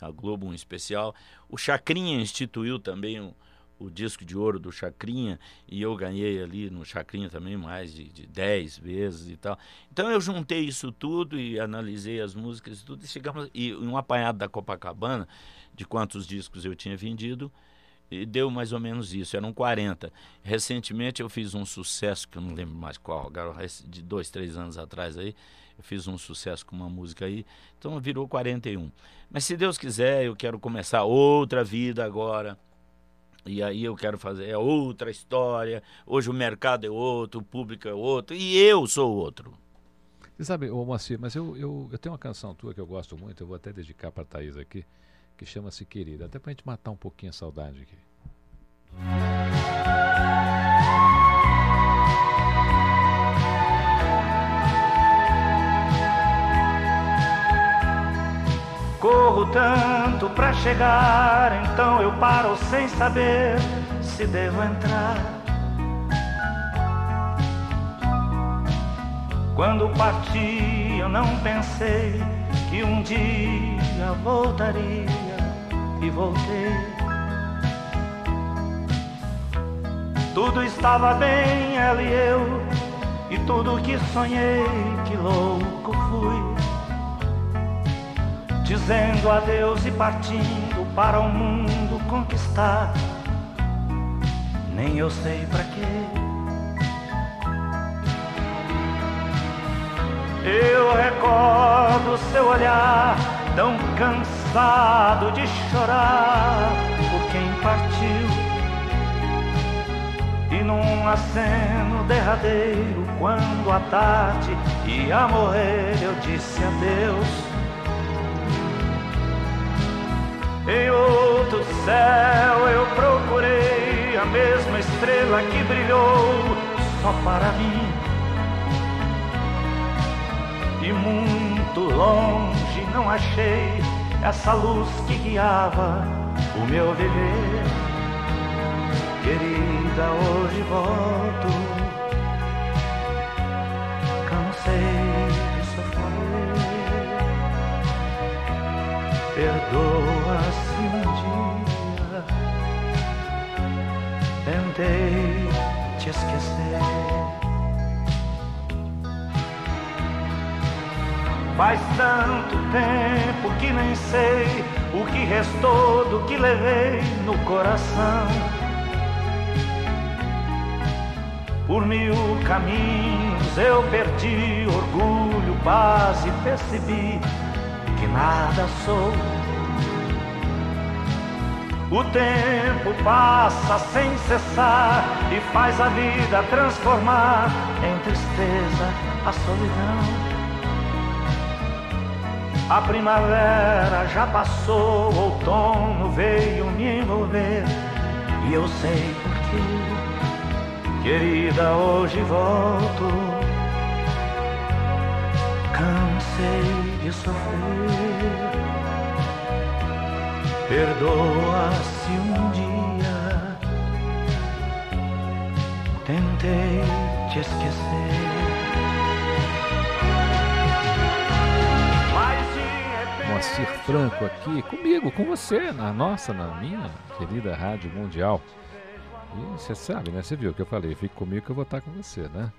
a Globo um especial. O Chacrinha instituiu também o, o disco de ouro do Chacrinha e eu ganhei ali no Chacrinha também mais de, de 10 vezes e tal. Então eu juntei isso tudo e analisei as músicas e tudo e chegamos e um apanhado da Copacabana de quantos discos eu tinha vendido e deu mais ou menos isso, eram 40. Recentemente eu fiz um sucesso, que eu não lembro mais qual, de dois, três anos atrás aí, eu fiz um sucesso com uma música aí, então virou 41. Mas se Deus quiser, eu quero começar outra vida agora. E aí eu quero fazer é outra história. Hoje o mercado é outro, o público é outro, e eu sou outro. Você sabe, ô Moacir, mas eu, eu, eu tenho uma canção tua que eu gosto muito, eu vou até dedicar para a Thaís aqui que chama-se Querida. Até para gente matar um pouquinho a saudade aqui. Corro tanto para chegar, então eu paro sem saber se devo entrar. Quando parti, eu não pensei que um dia voltaria e voltei. Tudo estava bem, ela e eu, e tudo que sonhei, que louco fui. Dizendo adeus e partindo para o mundo conquistar. Nem eu sei para quê. Eu recordo seu olhar tão cansado de chorar por quem partiu. E num aceno derradeiro, quando a tarde ia morrer, eu disse adeus. Em outro céu eu procurei a mesma estrela que brilhou só para mim. E muito longe não achei essa luz que guiava o meu viver. Querida, hoje volto, cansei de sofrer. Perdoa se um dia tentei te esquecer. Faz tanto tempo que nem sei o que restou do que levei no coração. Por mil caminhos eu perdi orgulho, paz e percebi que nada sou. O tempo passa sem cessar e faz a vida transformar em tristeza a solidão. A primavera já passou, o outono veio me envolver e eu sei porquê. Querida, hoje volto. Cansei de sofrer. Perdoa se um dia tentei te esquecer. Moacir Franco aqui comigo, com você, na nossa, na minha querida Rádio Mundial. E você sabe, né? Você viu o que eu falei, fique comigo que eu vou estar com você, né?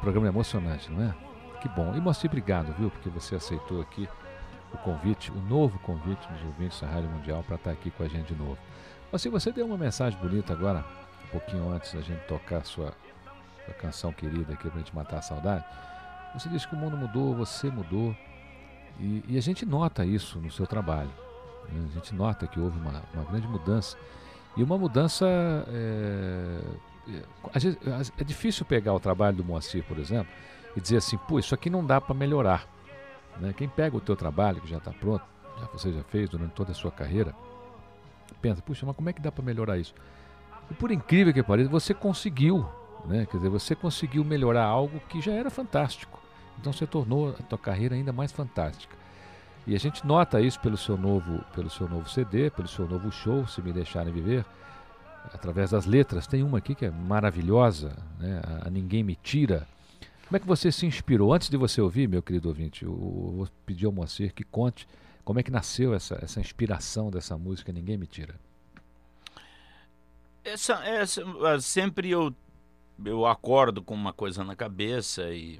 Programa emocionante, não é? Que bom. E Moacir, obrigado, viu? Porque você aceitou aqui o convite, o novo convite dos ouvintes da Rádio Mundial para estar aqui com a gente de novo. Moacir, você deu uma mensagem bonita agora, um pouquinho antes da gente tocar a sua, sua canção querida aqui para a gente matar a saudade. Você disse que o mundo mudou, você mudou. E, e, a gente nota isso no seu trabalho. Né? A gente nota que houve uma, uma grande mudança. E uma mudança. É, é, é, difícil pegar o trabalho do Moacir, por exemplo, e dizer assim: pô, isso aqui não dá para melhorar. Né? Quem pega o teu trabalho, que já está pronto, já você já fez durante toda a sua carreira, pensa: puxa, mas como é que dá para melhorar isso? E por incrível que pareça, você conseguiu. Né? Quer dizer, você conseguiu melhorar algo que já era fantástico. Então você tornou a tua carreira ainda mais fantástica. E a gente nota isso pelo seu novo, pelo seu novo CD, pelo seu novo show, Se Me Deixarem Viver, através das letras. Tem uma aqui que é maravilhosa, né? a, a Ninguém Me Tira. Como é que você se inspirou? Antes de você ouvir, meu querido ouvinte, eu, eu vou pedir ao Moacir que conte como é que nasceu essa, essa inspiração dessa música Ninguém Me Tira. Essa, essa, sempre eu, eu acordo com uma coisa na cabeça e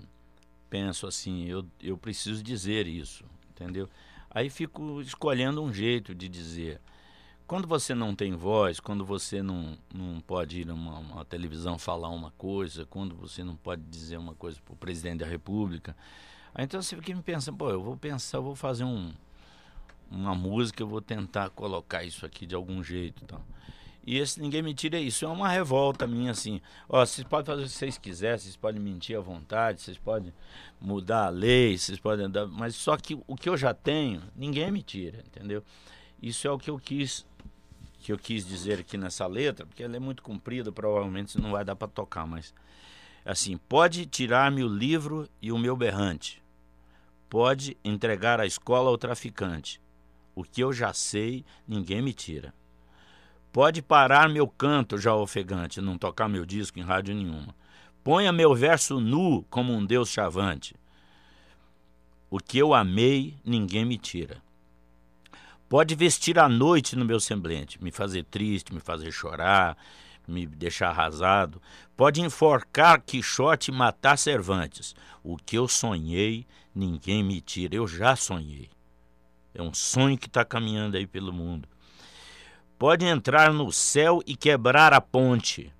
penso assim, eu, eu preciso dizer isso, entendeu? Aí fico escolhendo um jeito de dizer. Quando você não tem voz, quando você não, não pode ir numa uma televisão falar uma coisa, quando você não pode dizer uma coisa para o presidente da república, aí então você fica me pensando, pô, eu vou pensar, eu vou fazer um, uma música, eu vou tentar colocar isso aqui de algum jeito. Então. E esse Ninguém Me Tira é isso. É uma revolta minha, assim. Ó, vocês podem fazer o que vocês quiserem, vocês podem mentir à vontade, vocês podem mudar a lei, vocês podem dar. Mas só que o que eu já tenho, ninguém me tira, entendeu? Isso é o que eu quis que eu quis dizer aqui nessa letra, porque ela é muito comprida, provavelmente não vai dar para tocar, mas assim, pode tirar-me o livro e o meu berrante. Pode entregar a escola ao traficante. O que eu já sei, ninguém me tira. Pode parar meu canto já ofegante, não tocar meu disco em rádio nenhuma. Ponha meu verso nu como um deus chavante. O que eu amei, ninguém me tira. Pode vestir a noite no meu semblante, me fazer triste, me fazer chorar, me deixar arrasado. Pode enforcar Quixote e matar Cervantes. O que eu sonhei, ninguém me tira. Eu já sonhei. É um sonho que está caminhando aí pelo mundo pode entrar no céu e quebrar a ponte.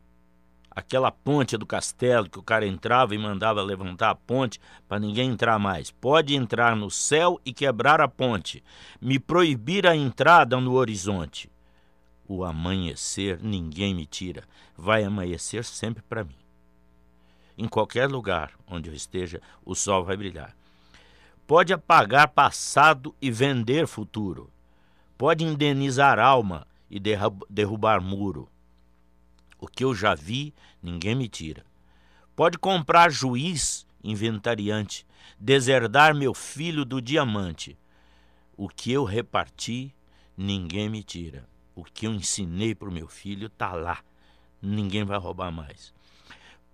Aquela ponte do castelo que o cara entrava e mandava levantar a ponte para ninguém entrar mais. Pode entrar no céu e quebrar a ponte. Me proibir a entrada no horizonte. O amanhecer ninguém me tira. Vai amanhecer sempre para mim. Em qualquer lugar onde eu esteja, o sol vai brilhar. Pode apagar passado e vender futuro. Pode indenizar alma e derrubar muro. O que eu já vi, ninguém me tira. Pode comprar juiz inventariante, deserdar meu filho do diamante. O que eu reparti, ninguém me tira. O que eu ensinei para o meu filho tá lá. Ninguém vai roubar mais.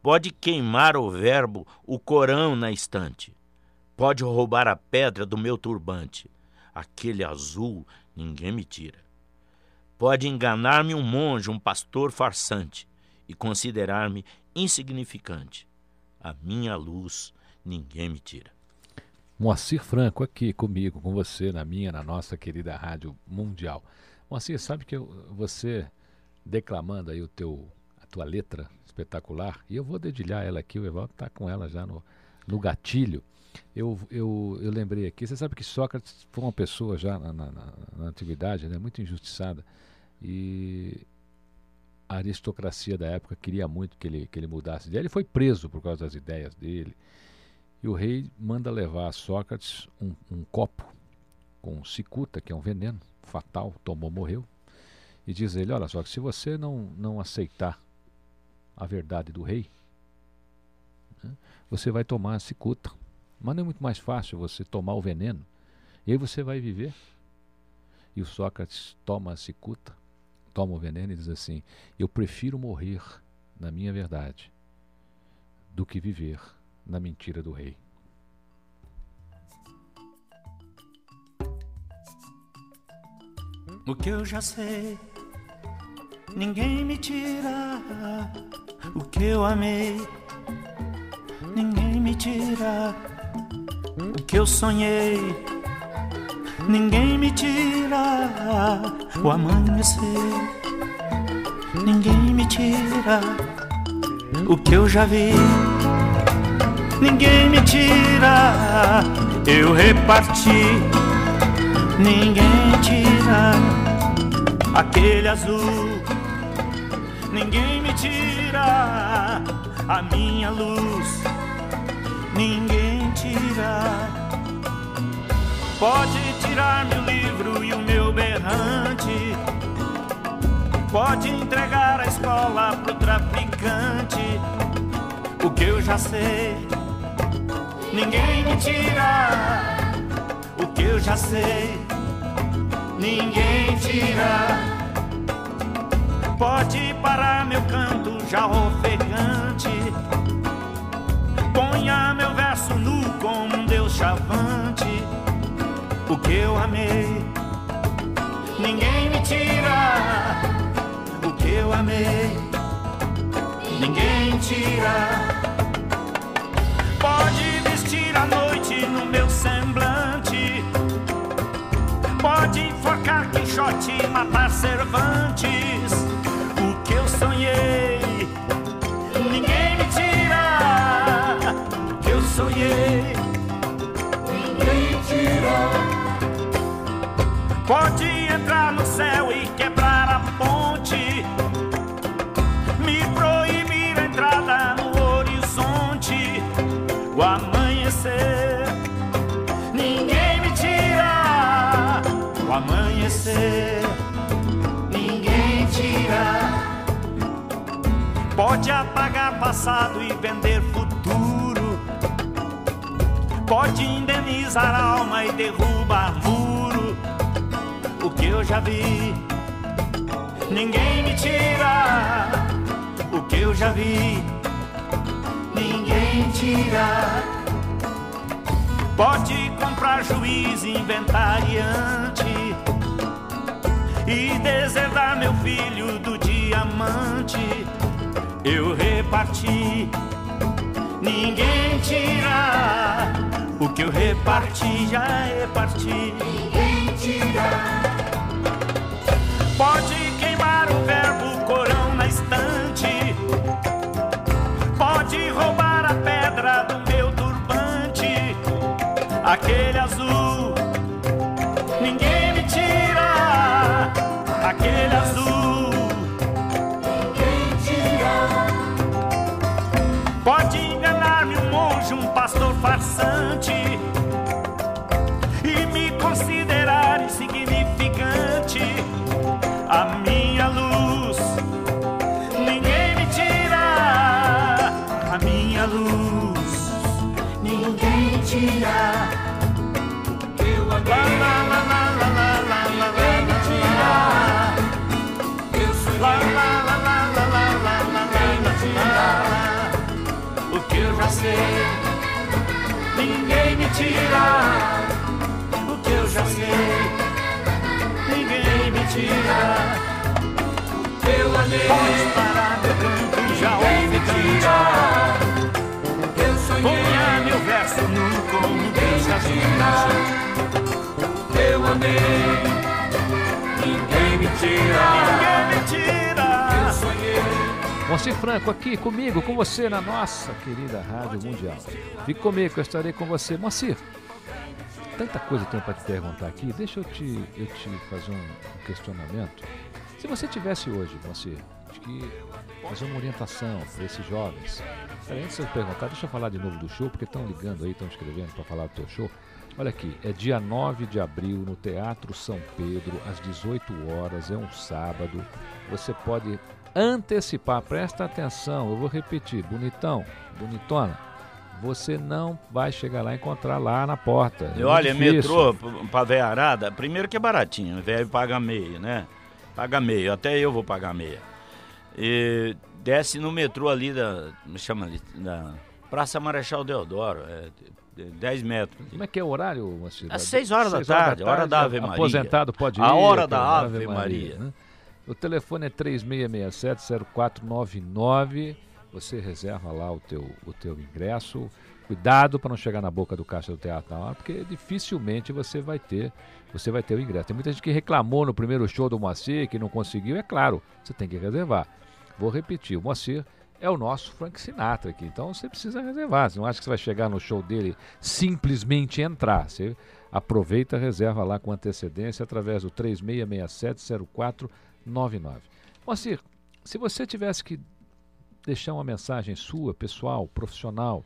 Pode queimar o verbo, o Corão na estante. Pode roubar a pedra do meu turbante. Aquele azul ninguém me tira. Pode enganar-me um monge, um pastor farsante e considerar-me insignificante. A minha luz ninguém me tira. Moacir Franco aqui comigo, com você, na minha, na nossa querida Rádio Mundial. Moacir, sabe que eu, você declamando aí o teu, a tua letra espetacular, e eu vou dedilhar ela aqui, o Evaldo está com ela já no, no gatilho. Eu, eu, eu lembrei aqui, você sabe que Sócrates foi uma pessoa já na, na, na, na antiguidade, né, muito injustiçada, e a aristocracia da época queria muito que ele, que ele mudasse de ideia. Ele foi preso por causa das ideias dele. E o rei manda levar a Sócrates um, um copo com cicuta, que é um veneno fatal, tomou, morreu. E diz ele: Olha, Sócrates, se você não, não aceitar a verdade do rei, né, você vai tomar a cicuta. Mas não é muito mais fácil você tomar o veneno. E aí você vai viver. E o Sócrates toma a cicuta toma o veneno e diz assim: Eu prefiro morrer na minha verdade do que viver na mentira do rei. O que eu já sei, ninguém me tira. O que eu amei, ninguém me tira. O que eu sonhei ninguém me tira o amanhecer, ninguém me tira o que eu já vi, ninguém me tira, eu reparti, ninguém tira aquele azul, ninguém me tira a minha luz, ninguém tira. Pode tirar meu livro e o meu berrante. Pode entregar a escola pro traficante. O que eu já sei, ninguém me tira. O que eu já sei, ninguém tira. Pode parar meu canto já ofegante. Ponha meu verso nu o que eu amei. Ninguém me tira o que eu amei. Ninguém tira. Pode vestir a noite no meu semblante. Pode enforcar Quixote e matar Cervantes. Pode apagar passado e vender futuro, pode indenizar alma e derrubar muro o que eu já vi. Ninguém me tira o que eu já vi. Ninguém tira. Pode comprar juiz inventariante e deserdar meu filho do diamante. Eu reparti, ninguém tira. O que eu reparti já reparti. Ninguém tira. ninguém me tira o que eu já sei, ninguém me tira o que eu amei. Pode parar, meu canto, ninguém me tira. Como Deus Eu amei. Ninguém me tira. Ninguém me tira. Eu sonhei. Moacir Franco aqui comigo, com você na nossa querida Rádio Mundial. Fique comigo, eu estarei com você. Moacir, tanta coisa tenho para te perguntar aqui. Deixa eu te, eu te fazer um, um questionamento. Se você tivesse hoje, Moacir, acho que fazer uma orientação para esses jovens. Peraí, antes de eu perguntar, deixa eu falar de novo do show, porque estão ligando aí, estão escrevendo para falar do teu show. Olha aqui, é dia 9 de abril no Teatro São Pedro, às 18 horas, é um sábado. Você pode antecipar, presta atenção, eu vou repetir, bonitão, bonitona, você não vai chegar lá e encontrar lá na porta. E olha, metrô pra véia arada, primeiro que é baratinho, velho paga meio, né? Paga meio, até eu vou pagar meia. E desce no metrô ali da, chama ali, da Praça Marechal Deodoro, é 10 metros. Como é que é o horário, Moacir? Às 6 horas, horas, da tarde, hora da Ave Maria. Aposentado pode ir. A hora da Ave, Ave Maria. Maria né? O telefone é 3667-0499. Você reserva lá o teu, o teu ingresso. Cuidado para não chegar na boca do caixa do teatro na hora, porque dificilmente você vai ter você vai ter o ingresso. Tem muita gente que reclamou no primeiro show do Moacir, que não conseguiu. É claro, você tem que reservar. Vou repetir, o Moacir é o nosso Frank Sinatra aqui. Então você precisa reservar. Você não acha que você vai chegar no show dele simplesmente entrar. Você aproveita, reserva lá com antecedência através do 3667 04 99. Moacir, se você tivesse que deixar uma mensagem sua, pessoal, profissional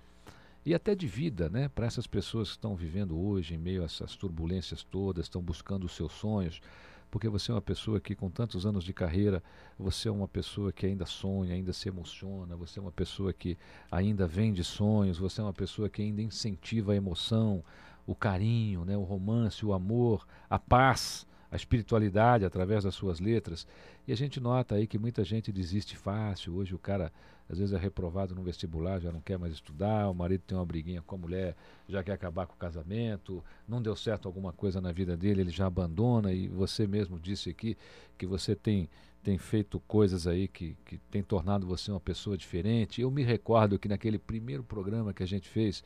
e até de vida, né, para essas pessoas que estão vivendo hoje em meio a essas turbulências todas, estão buscando os seus sonhos, porque você é uma pessoa que com tantos anos de carreira, você é uma pessoa que ainda sonha, ainda se emociona, você é uma pessoa que ainda vende sonhos, você é uma pessoa que ainda incentiva a emoção, o carinho, né, o romance, o amor, a paz a espiritualidade através das suas letras. E a gente nota aí que muita gente desiste fácil. Hoje o cara às vezes é reprovado no vestibular, já não quer mais estudar, o marido tem uma briguinha com a mulher, já quer acabar com o casamento, não deu certo alguma coisa na vida dele, ele já abandona e você mesmo disse aqui que você tem tem feito coisas aí que, que tem tornado você uma pessoa diferente. Eu me recordo que naquele primeiro programa que a gente fez,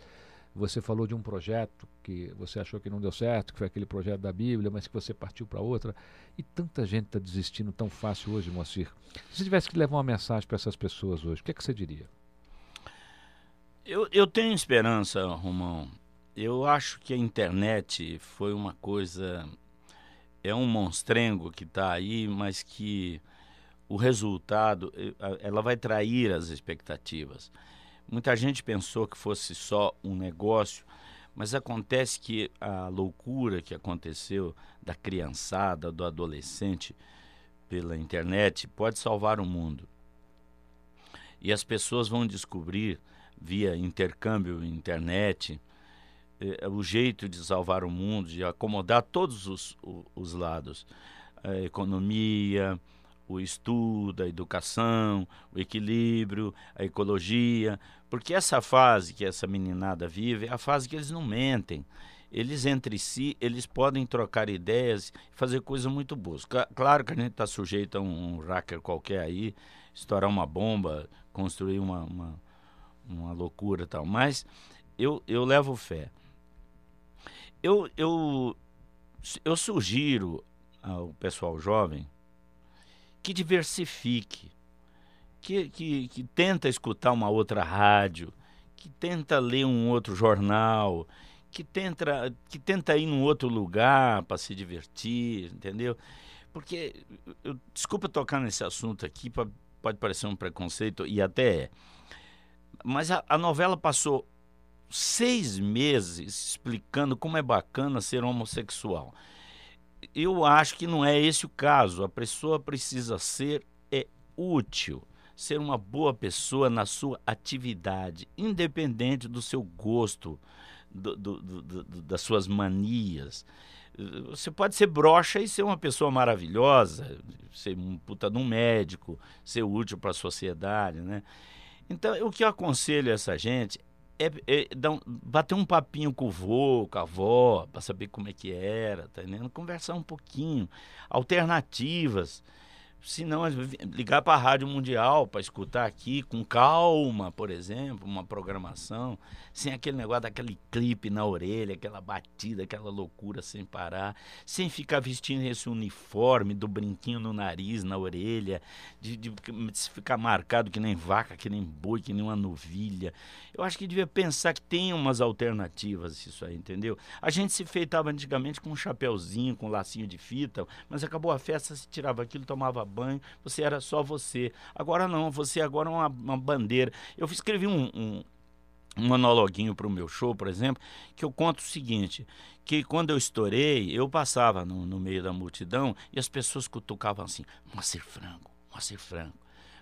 você falou de um projeto que você achou que não deu certo, que foi aquele projeto da Bíblia, mas que você partiu para outra. E tanta gente está desistindo tão fácil hoje, Moacir. Se você tivesse que levar uma mensagem para essas pessoas hoje, o que, é que você diria? Eu, eu tenho esperança, Romão. Eu acho que a internet foi uma coisa. É um monstrengo que está aí, mas que o resultado ela vai trair as expectativas. Muita gente pensou que fosse só um negócio, mas acontece que a loucura que aconteceu da criançada, do adolescente pela internet pode salvar o mundo. E as pessoas vão descobrir, via intercâmbio internet, eh, o jeito de salvar o mundo, de acomodar todos os, os lados. A economia, o estudo, a educação, o equilíbrio, a ecologia, porque essa fase que essa meninada vive é a fase que eles não mentem. Eles entre si, eles podem trocar ideias fazer coisas muito boas. Claro que a gente está sujeito a um, um hacker qualquer aí, estourar uma bomba, construir uma, uma, uma loucura tal, mas eu, eu levo fé. Eu, eu, eu sugiro ao pessoal jovem que diversifique, que, que, que tenta escutar uma outra rádio, que tenta ler um outro jornal, que tenta, que tenta ir num outro lugar para se divertir, entendeu? Porque, eu, desculpa tocar nesse assunto aqui, pode parecer um preconceito, e até é. Mas a, a novela passou seis meses explicando como é bacana ser homossexual eu acho que não é esse o caso. A pessoa precisa ser é, útil, ser uma boa pessoa na sua atividade, independente do seu gosto, do, do, do, das suas manias. Você pode ser broxa e ser uma pessoa maravilhosa, ser um puta de um médico, ser útil para a sociedade, né? Então, o que eu aconselho a essa gente é, é um- bater um papinho com o vô, com a avó, para saber como é que era, tá entendendo? Conversar um pouquinho. Alternativas. Se não, ligar para a Rádio Mundial para escutar aqui com calma, por exemplo, uma programação, sem aquele negócio daquele clipe na orelha, aquela batida, aquela loucura sem parar, sem ficar vestindo esse uniforme do brinquinho no nariz, na orelha, de, de ficar marcado que nem vaca, que nem boi, que nem uma novilha. Eu acho que devia pensar que tem umas alternativas isso aí, entendeu? A gente se feitava antigamente com um chapéuzinho, com um lacinho de fita, mas acabou a festa, se tirava aquilo, tomava banho, você era só você. Agora não, você agora é uma, uma bandeira. Eu escrevi um, um, um monologuinho para o meu show, por exemplo, que eu conto o seguinte, que quando eu estourei, eu passava no, no meio da multidão e as pessoas cutucavam assim, Moacir Franco, Moacir Franco.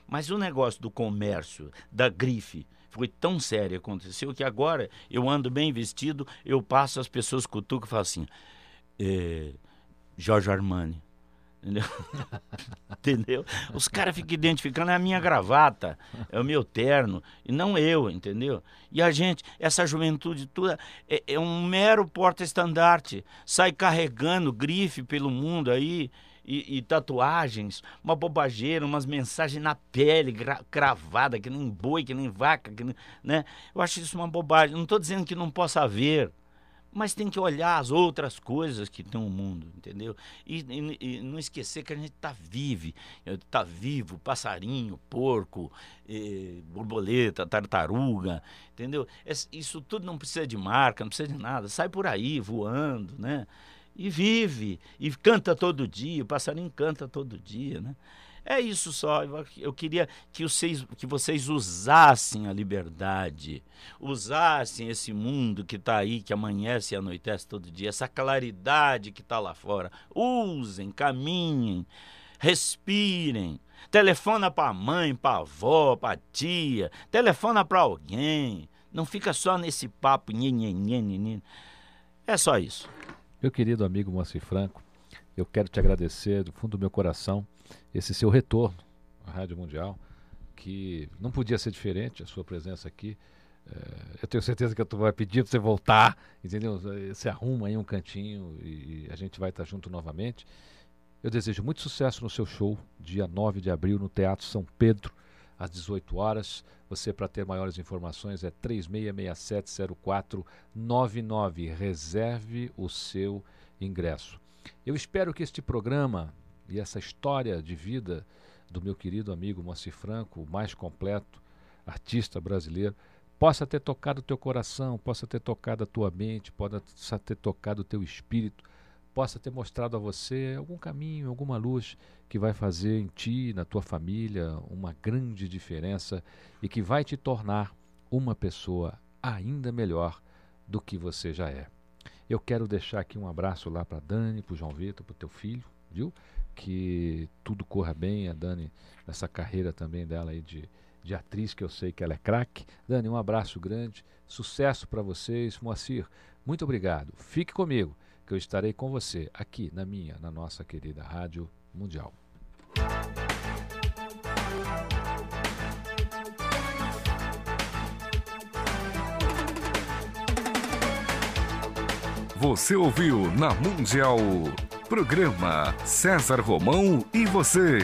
Mas o negócio do comércio, da grife, foi tão sério, aconteceu, que agora eu ando bem vestido, eu passo, as pessoas cutucam e falam assim, é, Jorge Armani. Entendeu? [laughs] entendeu? Os caras ficam identificando é a minha gravata, é o meu terno, e não eu, entendeu? E a gente, essa juventude toda, é, é um mero porta-estandarte, sai carregando grife pelo mundo aí, e, e, tatuagens, uma bobageira, umas mensagens na pele, cravada, que nem boi, que nem vaca, que nem, né? Eu acho isso uma bobagem. Não estou dizendo que não possa haver, mas tem que olhar as outras coisas que tem o mundo, entendeu? E, e, e não esquecer que a gente está vivo, está vivo, passarinho, porco, eh, borboleta, tartaruga, entendeu? Isso tudo não precisa de marca, não precisa de nada, sai por aí voando, né? E vive, e canta todo dia, o passarinho canta todo dia, né? É isso só. Eu queria que vocês, que vocês usassem a liberdade, usassem esse mundo que está aí, que amanhece e anoitece todo dia, essa claridade que está lá fora. Usem, caminhem, respirem. Telefona para a mãe, para a avó, para a tia, telefona para alguém. Não fica só nesse papo. Nhe. É só isso. Meu querido amigo Moacir Franco, eu quero te agradecer do fundo do meu coração esse seu retorno à Rádio Mundial, que não podia ser diferente, a sua presença aqui. É, eu tenho certeza que tu vai pedir para você voltar, entendeu? Você arruma aí um cantinho e, e a gente vai estar junto novamente. Eu desejo muito sucesso no seu show, dia 9 de abril, no Teatro São Pedro, às 18 horas. Você, para ter maiores informações, é 36670499. Reserve o seu ingresso. Eu espero que este programa e essa história de vida do meu querido amigo Moacir Franco, o mais completo artista brasileiro, possa ter tocado o teu coração, possa ter tocado a tua mente, possa ter tocado o teu espírito, possa ter mostrado a você algum caminho, alguma luz que vai fazer em ti, na tua família, uma grande diferença e que vai te tornar uma pessoa ainda melhor do que você já é. Eu quero deixar aqui um abraço lá para Dani, para o João Vitor, para o teu filho, viu? Que tudo corra bem, a Dani, nessa carreira também dela aí de, de atriz, que eu sei que ela é craque. Dani, um abraço grande, sucesso para vocês. Moacir, muito obrigado. Fique comigo, que eu estarei com você aqui na minha, na nossa querida Rádio Mundial. Você ouviu na Mundial Programa César Romão e você.